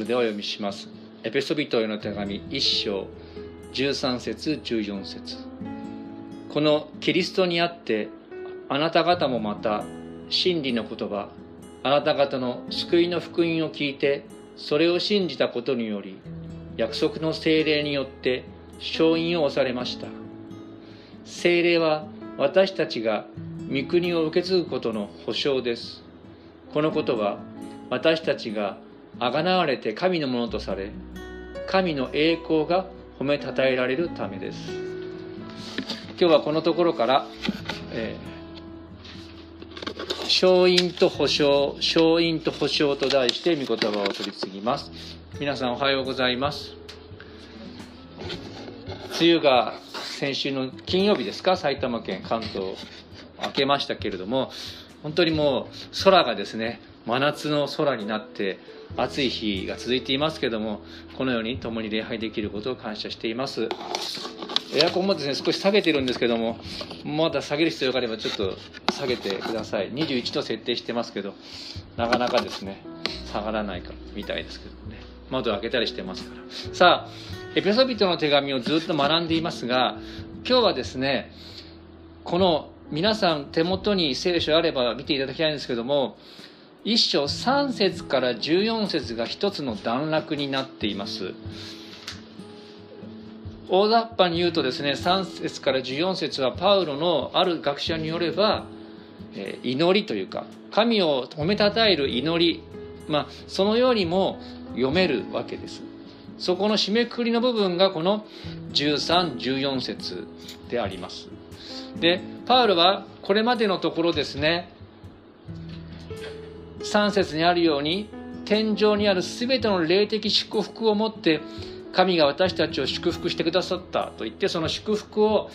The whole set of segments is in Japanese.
れではお読みします。エペソビトへの手紙1章13節14節。このキリストにあってあなた方もまた真理の言葉あなた方の救いの福音を聞いてそれを信じたことにより約束の精霊によって勝因を押されました。精霊は私たちが御国を受け継ぐことの保証です。このことは私たちがあがなわれて神のものとされ神の栄光が褒めたたえられるためです。今日はこのところから、えー、勝因と保証勝因と保証と題して御言葉を取り次ぎます。皆さんおはようございます。梅雨が先週の金曜日ですか？埼玉県関東明けましたけれども本当にもう空がですね真夏の空になって暑い日が続いていますけれどもこのように共に礼拝できることを感謝しています。エアコンもですね少し下げてるんですけどもまだ下げる必要があればちょっと下げてください。21度設定してますけどなかなかですね下がらないかみたいですけどね。窓を開けたりしてますから。さあエペソビトの手紙をずっと学んでいますが今日はですねこの皆さん手元に聖書あれば見ていただきたいんですけども一章3節から14節が一つの段落になっています。大雑把に言うとですね3節から14節はパウロのある学者によればえ祈りというか神を褒めたたえる祈り、まあ、そのようにも読めるわけです。そこの締めくくりの部分がこの1314節であります。でパウロはこれまでのところですね3節にあるように天井にある全ての霊的祝福をもって神が私たちを祝福してくださったと言ってその祝福を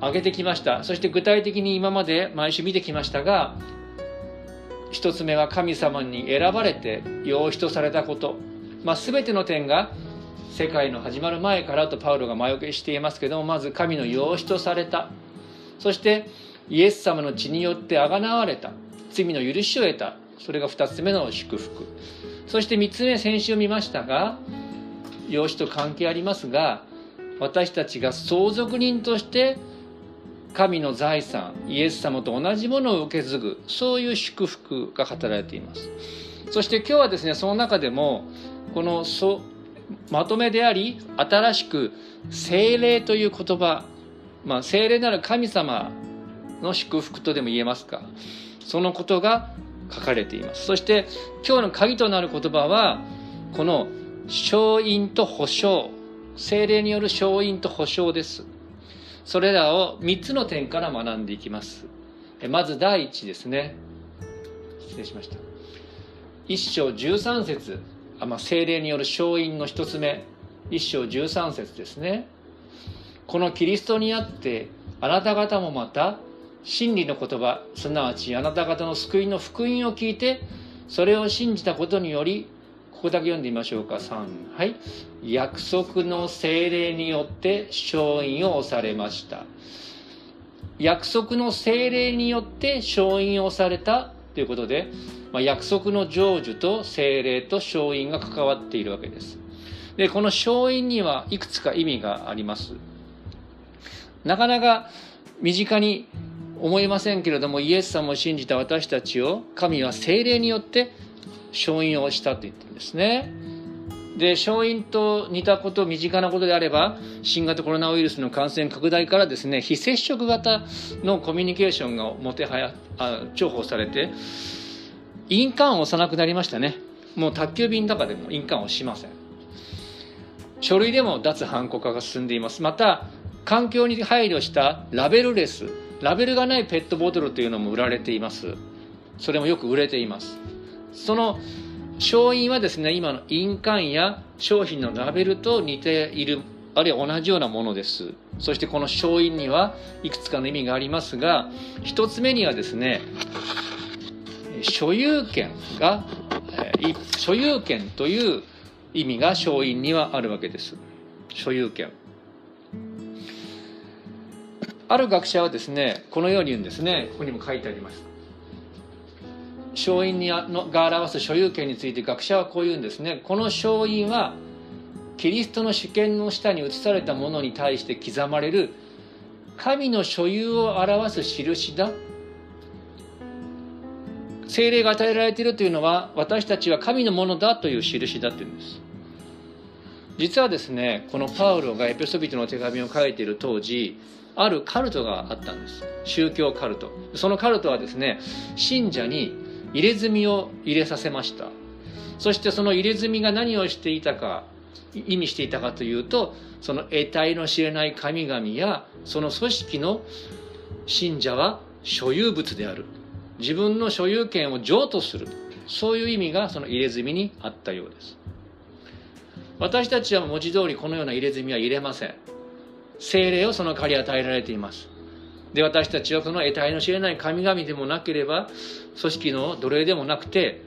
挙げてきました。そして具体的に今まで毎週見てきましたが一つ目は神様に選ばれて養子とされたこと、まあ、全ての点が世界の始まる前からとパウロが前置きしていますけどもまず神の養子とされた。そしてイエス様の血によってあがなわれた。罪の許しを得た。それが2つ目の祝福。そして3つ目先週見ましたが養子と関係ありますが私たちが相続人として神の財産イエス様と同じものを受け継ぐそういう祝福が語られています。そして今日はですねその中でもこのそまとめであり新しく精霊という言葉まあ精霊なる神様の祝福とでも言えますか。そのことが書かれています。そして今日の鍵となる言葉はこの勝因と保証精霊による勝因と保証ですそれらを3つの点から学んでいきますまず第一ですね失礼しました1章13節あ、まあ、精霊による勝因の1つ目1章13節ですねこのキリストにあってあなた方もまた真理の言葉すなわちあなた方の救いの福音を聞いてそれを信じたことによりここだけ読んでみましょうか。3はい。約束の精霊によって勝因を押されました。約束の精霊によって勝因を押されたということで、まあ、約束の成就と精霊と勝因が関わっているわけです。でこの勝因にはいくつか意味があります。なかなか身近に思いませんけれどもイエス様を信じた私たちを神は精霊によって勝因をしたと言ってるんですね。で勝因と似たこと身近なことであれば新型コロナウイルスの感染拡大からですね非接触型のコミュニケーションがもてはやあ重宝されて印鑑を押さなくなりましたね。もう宅急便とかでも印鑑をしません。書類でも脱ハンコ化が進んでいます。また環境に配慮したラベルレスラベルがないペットボトルというのも売られています。それもよく売れています。その勝因はですね今の印鑑や商品のラベルと似ているあるいは同じようなものです。そしてこの勝因にはいくつかの意味がありますが一つ目にはですね所有権が所有権という意味が勝因にはあるわけです。所有権。ある学者はですねこのように言うんですね。ここにも書いてあります。勝因にあのが表す所有権について学者はこう言うんですね。この勝因はキリストの主権の下に移されたものに対して刻まれる神の所有を表す印だ。精霊が与えられているというのは私たちは神のものだという印だというんです。実はですねこのパウロがエペソビトの手紙を書いている当時あるカルトがあったんです。宗教カルト。そのカルトはですね信者に入れ墨を入れさせました。そしてその入れ墨が何をしていたか意味していたかというとその得体の知れない神々やその組織の信者は所有物である。自分の所有権を譲渡する。そういう意味がその入れ墨にあったようです。私たちは文字通りこのような入れ墨は入れません。精霊をその代わり与えられています。で私たちはこの得体の知れない神々でもなければ組織の奴隷でもなくて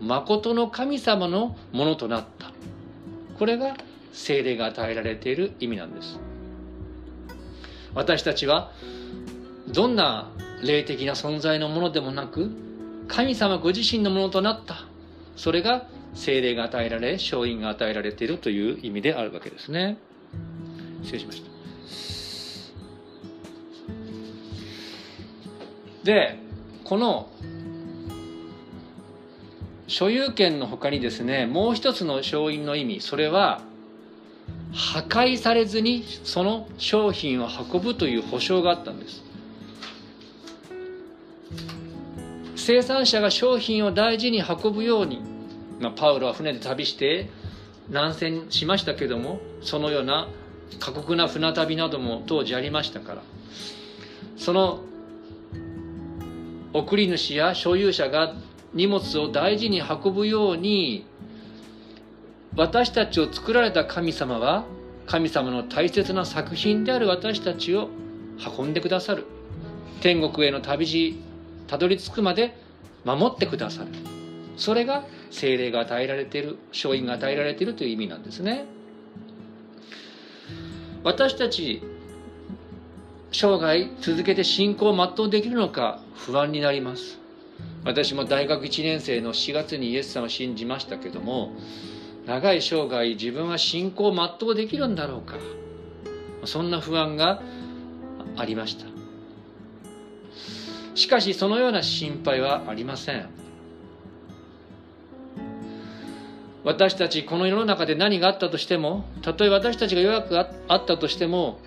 誠の神様のものとなった。これが精霊が与えられている意味なんです。私たちはどんな霊的な存在のものでもなく神様ご自身のものとなった。それが精霊が与えられ勝因が与えられているという意味であるわけですね。失礼しました。でこの所有権のほかにですねもう一つの勝因の意味それは破壊されずにその商品を運ぶという保証があったんです。生産者が商品を大事に運ぶように、まあ、パウロは船で旅して南船しましたけどもそのような過酷な船旅なども当時ありましたからその送り主や所有者が荷物を大事に運ぶように私たちを作られた神様は神様の大切な作品である私たちを運んでくださる。天国への旅路たどり着くまで守ってくださる。それが精霊が与えられている勝因が与えられているという意味なんですね。私たち生涯続けて信仰を全うできるのか不安になります。私も大学1年生の4月にイエス様を信じましたけども長い生涯自分は信仰を全うできるんだろうか。そんな不安がありました。しかしそのような心配はありません。私たちこの世の中で何があったとしてもたとえ私たちが弱くあったとしても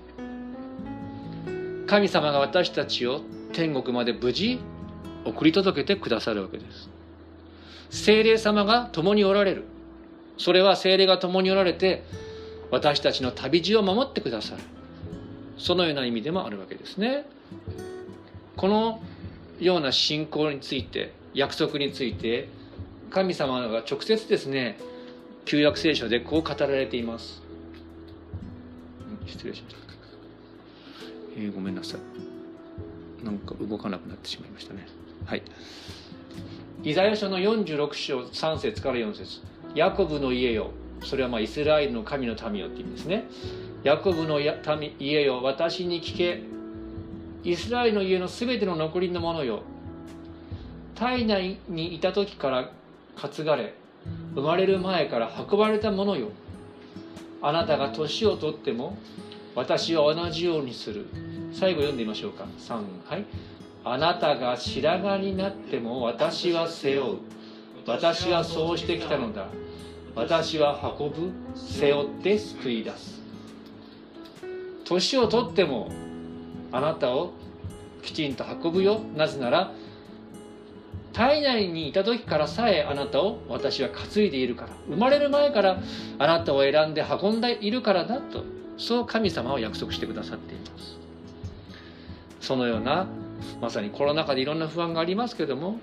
神様が私たちを天国まで無事送り届けてくださるわけです。精霊様が共におられる。それは精霊が共におられて私たちの旅路を守ってくださる。そのような意味でもあるわけですね。このような信仰について約束について神様が直接ですね旧約聖書でこう語られています。失礼しましたえー、ごめんなさい。なんか動かなくなってしまいましたね。はい。イザヤ書の46章3節から4節。ヤコブの家よそれはまあイスラエルの神の民よって意味ですね。ヤコブの民家よ私に聞け。イスラエルの家のすべての残りのものよ。体内にいた時から担がれ生まれる前から運ばれたものよ。あなたが年をとっても私は同じようにする。最後読んでみましょうか。3はい。あなたが白髪になっても私は背負う。私はそうしてきたのだ。私は運ぶ。背負って救い出す。年をとってもあなたをきちんと運ぶよ。なぜなら体内にいた時からさえあなたを私は担いでいるから生まれる前からあなたを選んで運んでいるからだとそう神様は約束してくださっています。そのようなまさにコロナ禍でいろんな不安がありますけども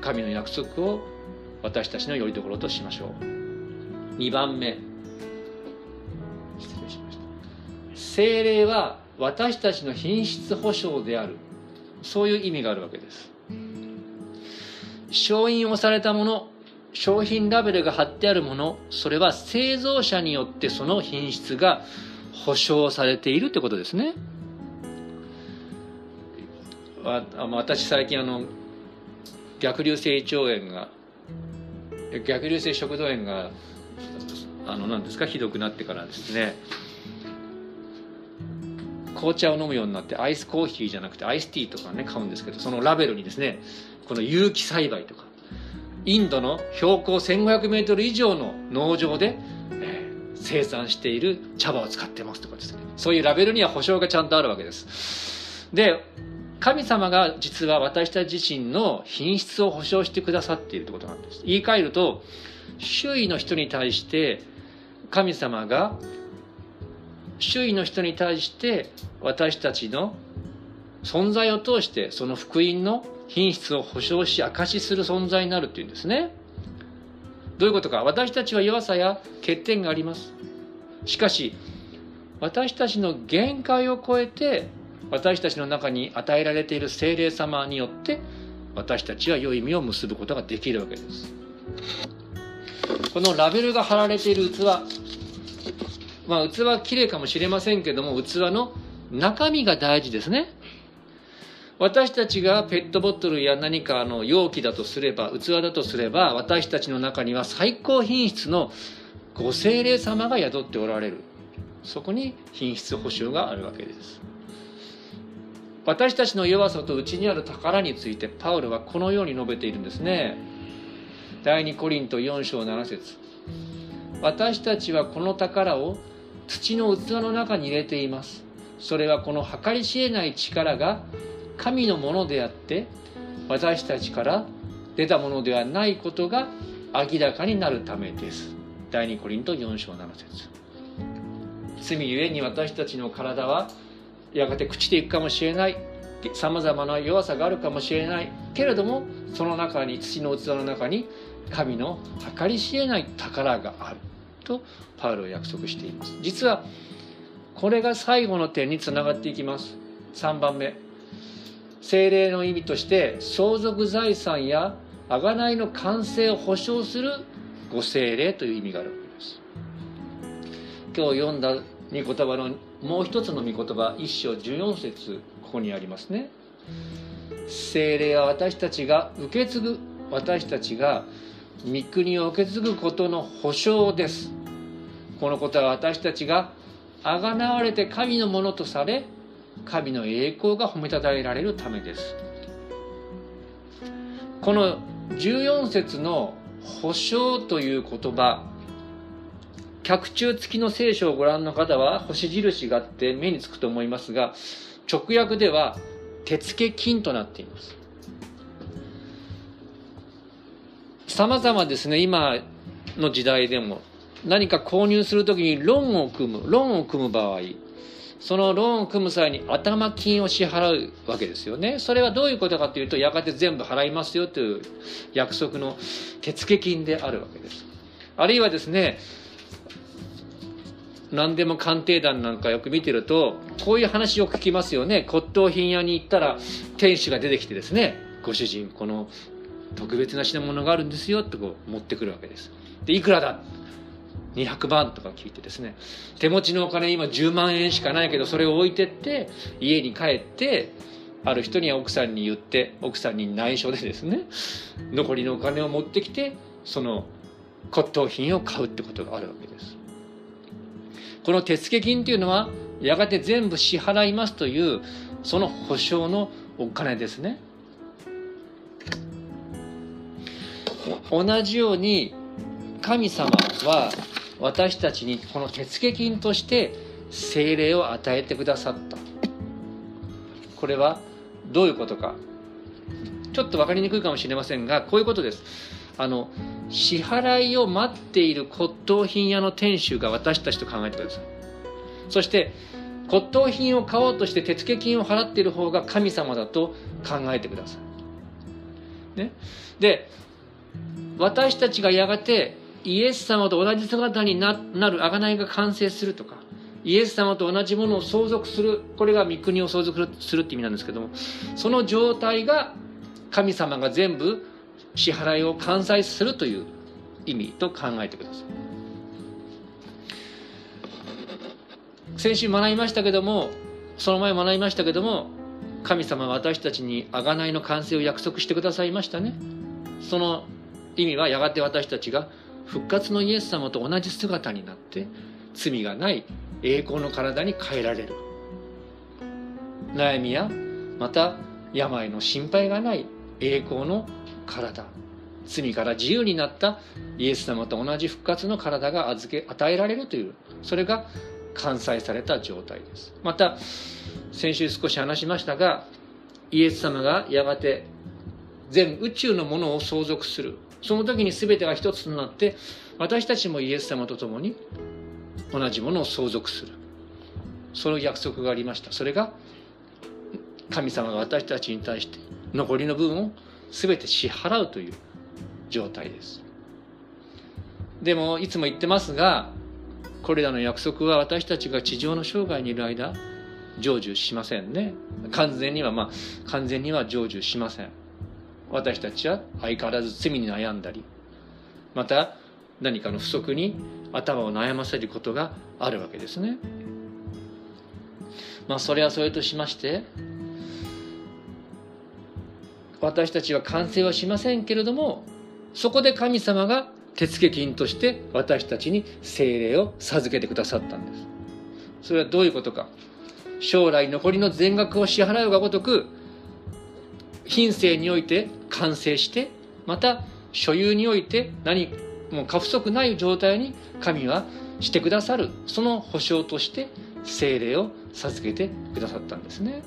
神の約束を私たちのよりどころとしましょう。2番目。失礼しました。精霊は私たちの品質保証である。そういう意味があるわけです。承認をされたもの商品ラベルが貼ってあるものそれは製造者によってその品質が保証されているってことですね。私最近あの逆流性胃腸炎が逆流性食道炎があの何ですか？ひどくなってからですね。紅茶を飲むようになってアイスコーヒーじゃなくてアイスティーとかね買うんですけどそのラベルにですねこの有機栽培とかインドの標高 1500m 以上の農場で、えー、生産している茶葉を使ってますとかですね。そういうラベルには保証がちゃんとあるわけです。で神様が実は私たち自身の品質を保証してくださっているということなんです。言い換えると周囲の人に対して神様が周囲の人に対して私たちの存在を通してその福音の品質を保証し証しする存在になるっていうんですね。どういうことか。私たちは弱さや欠点があります。しかし私たちの限界を超えて私たちの中に与えられている精霊様によって私たちは良い意味を結ぶことができるわけです。このラベルが貼られている器まあ器は綺麗かもしれませんけども器の中身が大事ですね。私たちがペットボトルや何かの容器だとすれば器だとすれば私たちの中には最高品質のご精霊様が宿っておられる。そこに品質保証があるわけです。私たちの弱さと内にある宝についてパウルはこのように述べているんですね。第2コリント4章7節。私たちはこの宝を土の器の中に入れています。それはこの計り知れない力が神のものであって私たちから出たものではないことが明らかになるためです。第2コリント4章7節。罪ゆえに私たちの体はやがて朽ちていくかもしれない。さまざまな弱さがあるかもしれない。けれどもその中に土の器の中に神の計り知れない宝がある。とパウロは約束しています。実はこれが最後の点につながっていきます。3番目。精霊の意味として相続財産や贖いの完成を保証するご精霊という意味があるわけです。今日読んだ御言葉のもう一つの御言葉一章14節ここにありますね。精霊は私たちが受け継ぐ私たちが御国を受け継ぐことの保証です。このことは私たちがあがなわれて神のものとされ神の栄光が褒めたたえられるためです。この14節の保証という言葉脚注付きの聖書をご覧の方は星印があって目につくと思いますが直訳では手付金となっています。様々ですね今の時代でも何か購入するときにローンを組むローンを組む場合そのローンを組む際に頭金を支払うわけですよね。それはどういうことかというとやがて全部払いますよという約束の手付金であるわけです。あるいはですね何でも鑑定団なんかよく見てるとこういう話よく聞きますよね。骨董品屋に行ったら店主が出てきてですねご主人この特別な品物があるんですよってこう持ってくるわけです。でいくらだ200万とか聞いてですね手持ちのお金今10万円しかないけどそれを置いてって家に帰ってある人には奥さんに言って奥さんに内緒でですね残りのお金を持ってきてその骨董品を買うってことがあるわけです。この手付金というのはやがて全部支払いますというその保証のお金ですね。同じように神様は私たちにこの手付金として精霊を与えてくださった。これはどういうことか。ちょっと分かりにくいかもしれませんがこういうことです。あの支払いを待っている骨董品屋の店主が私たちと考えてください。そして骨董品を買おうとして手付金を払っている方が神様だと考えてください、ね、で私たちがやがてイエス様と同じ姿になる贖いが完成するとかイエス様と同じものを相続するこれが御国を相続するって意味なんですけどもその状態が神様が全部支払いを完済するという意味と考えてください。先週学びましたけどもその前学びましたけども神様は私たちに贖いの完成を約束してくださいましたね。その意味はやがて私たちが復活のイエス様と同じ姿になって罪がない栄光の体に変えられる。悩みやまた病の心配がない栄光の体。罪から自由になったイエス様と同じ復活の体が預け与えられるというそれが完済された状態です。また先週少し話しましたがイエス様がやがて全宇宙のものを相続する。その時に全てが一つとなって私たちもイエス様と共に同じものを相続する。その約束がありました。それが神様が私たちに対して残りの分を全て支払うという状態です。でもいつも言ってますがこれらの約束は私たちが地上の生涯にいる間成就しませんね。完全にはまあ完全には成就しません。私たちは相変わらず罪に悩んだりまた何かの不足に頭を悩ませることがあるわけですね。まあそれはそれとしまして私たちは完成はしませんけれどもそこで神様が手付金として私たちに精霊を授けてくださったんです。それはどういうことか。将来残りの全額を支払うがごとく品性において完成してまた所有において何も過不足ない状態に神はしてくださるその保証として精霊を授けてくださったんですね。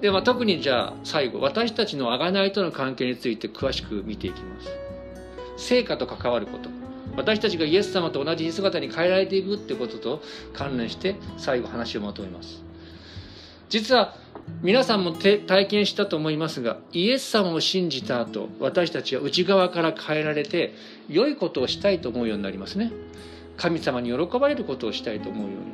では特にじゃあ最後私たちの贖いとの関係について詳しく見ていきます。成果と関わること。私たちがイエス様と同じ姿に変えられていくってことと関連して最後話をまとめます。実は皆さんも体験したと思いますがイエス様を信じた後私たちは内側から変えられて良いことをしたいと思うようになりますね。神様に喜ばれることをしたいと思うように。なる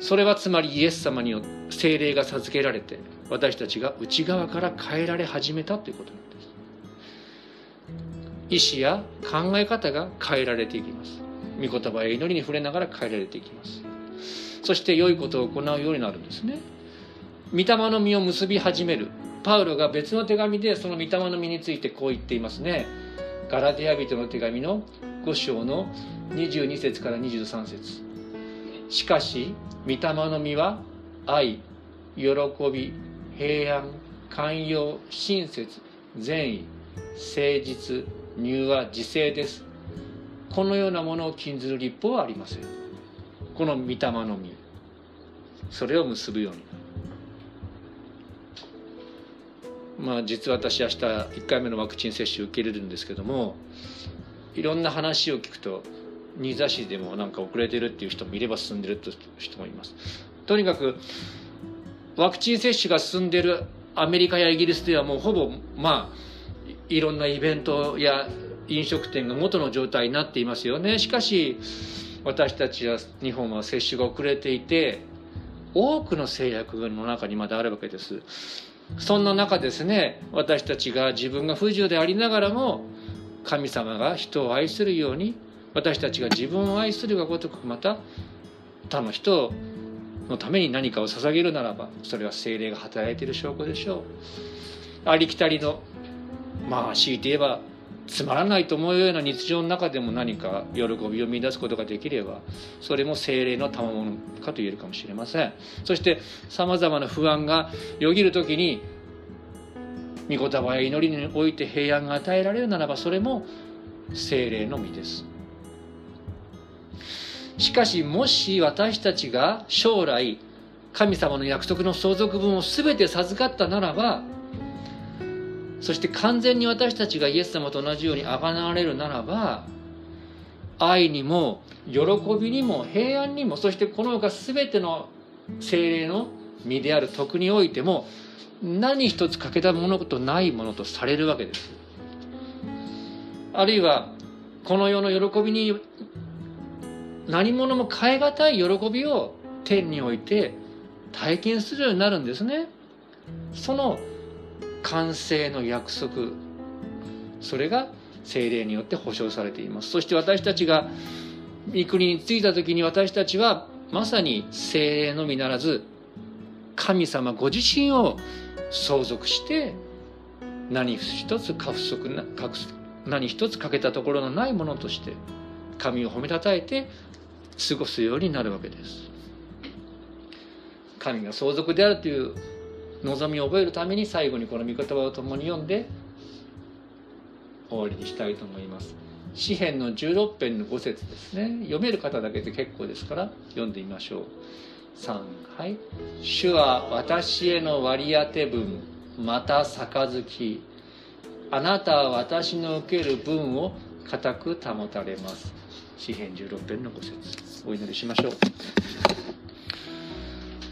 それはつまりイエス様によって精霊が授けられて私たちが内側から変えられ始めたということなんです。意思や考え方が変えられていきます。御言葉や祈りに触れながら変えられていきます。そして良いことを行うようになるんですね。御霊の実を結び始める。パウロが別の手紙でその御霊の実についてこう言っていますね。ガラテヤ人の手紙の5章の22節から23節。しかし御霊の実は愛喜び平安寛容親切善意誠実柔和自制です。このようなものを禁ずる立法はありません。この御霊の実それを結ぶように。まあ実は私明日1回目のワクチン接種受け入れるんですけどもいろんな話を聞くと新座市でもなんか遅れてるっていう人もいれば進んでるっていう人もいます。とにかくワクチン接種が進んでるアメリカやイギリスではもうほぼまあいろんなイベントや飲食店が元の状態になっていますよね。しかし私たちは日本は接種が遅れていて多くの制約の中にまだあるわけです。そんな中ですね私たちが自分が不自由でありながらも神様が人を愛するように私たちが自分を愛するがごとくまた他の人のために何かを捧げるならばそれは精霊が働いている証拠でしょう。ありきたりのまあ強いて言えばつまらないと思うような日常の中でも何か喜びを見出すことができればそれも精霊の賜物かと言えるかもしれません。そしてさまざまな不安がよぎる時に御言葉や祈りにおいて平安が与えられるならばそれも精霊の実です。しかしもし私たちが将来神様の約束の相続分を全て授かったならばそして完全に私たちがイエス様と同じようにあがなわれるならば愛にも喜びにも平安にもそしてこの他全ての精霊の身である徳においても何一つ欠けたものとないものとされるわけです。あるいはこの世の喜びに何者も変え難い喜びを天において体験するようになるんですね。その完成の約束。それが精霊によって保証されています。そして私たちが御国に着いた時に私たちはまさに精霊のみならず神様ご自身を相続して何一つ過不足な何一つ欠けたところのないものとして神を褒めたたえて過ごすようになるわけです。神が相続であるという望みを覚えるために最後にこの御言葉を共に読んで終わりにしたいと思います。詩編の16編の5節ですね。読める方だけで結構ですから読んでみましょう。3はい「主は私への割り当て分また杯。あなたは私の受ける分を固く保たれます」詩編16編の5節。お祈りしましょう。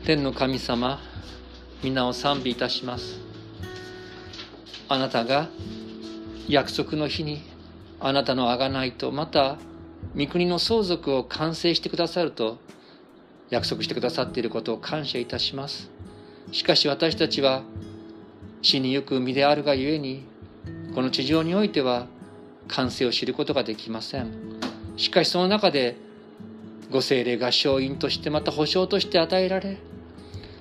天の神様皆を賛美いたします。あなたが約束の日にあなたの贖いとまた御国の相続を完成してくださると約束してくださっていることを感謝いたします。しかし私たちは死にゆく身であるがゆえにこの地上においては完成を知ることができません。しかしその中でご精霊が勝因としてまた保証として与えられ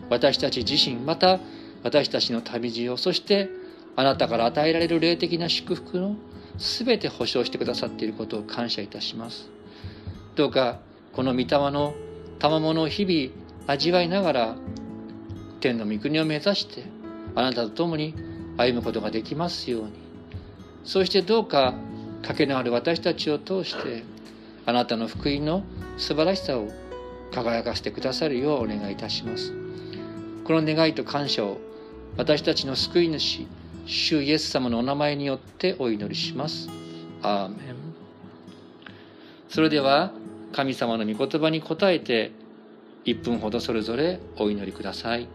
私たち自身また私たちの旅路をそしてあなたから与えられる霊的な祝福の全て保証してくださっていることを感謝いたします。どうかこの御霊の賜物を日々味わいながら天の御国を目指してあなたと共に歩むことができますように。そしてどうかかけのある私たちを通してあなたの福音の素晴らしさを輝かせてくださるようお願いいたします。この願いと感謝を私たちの救い主主イエス様のお名前によってお祈りしますアーメンそれでは神様の御言葉に応えて1分ほどそれぞれお祈りください。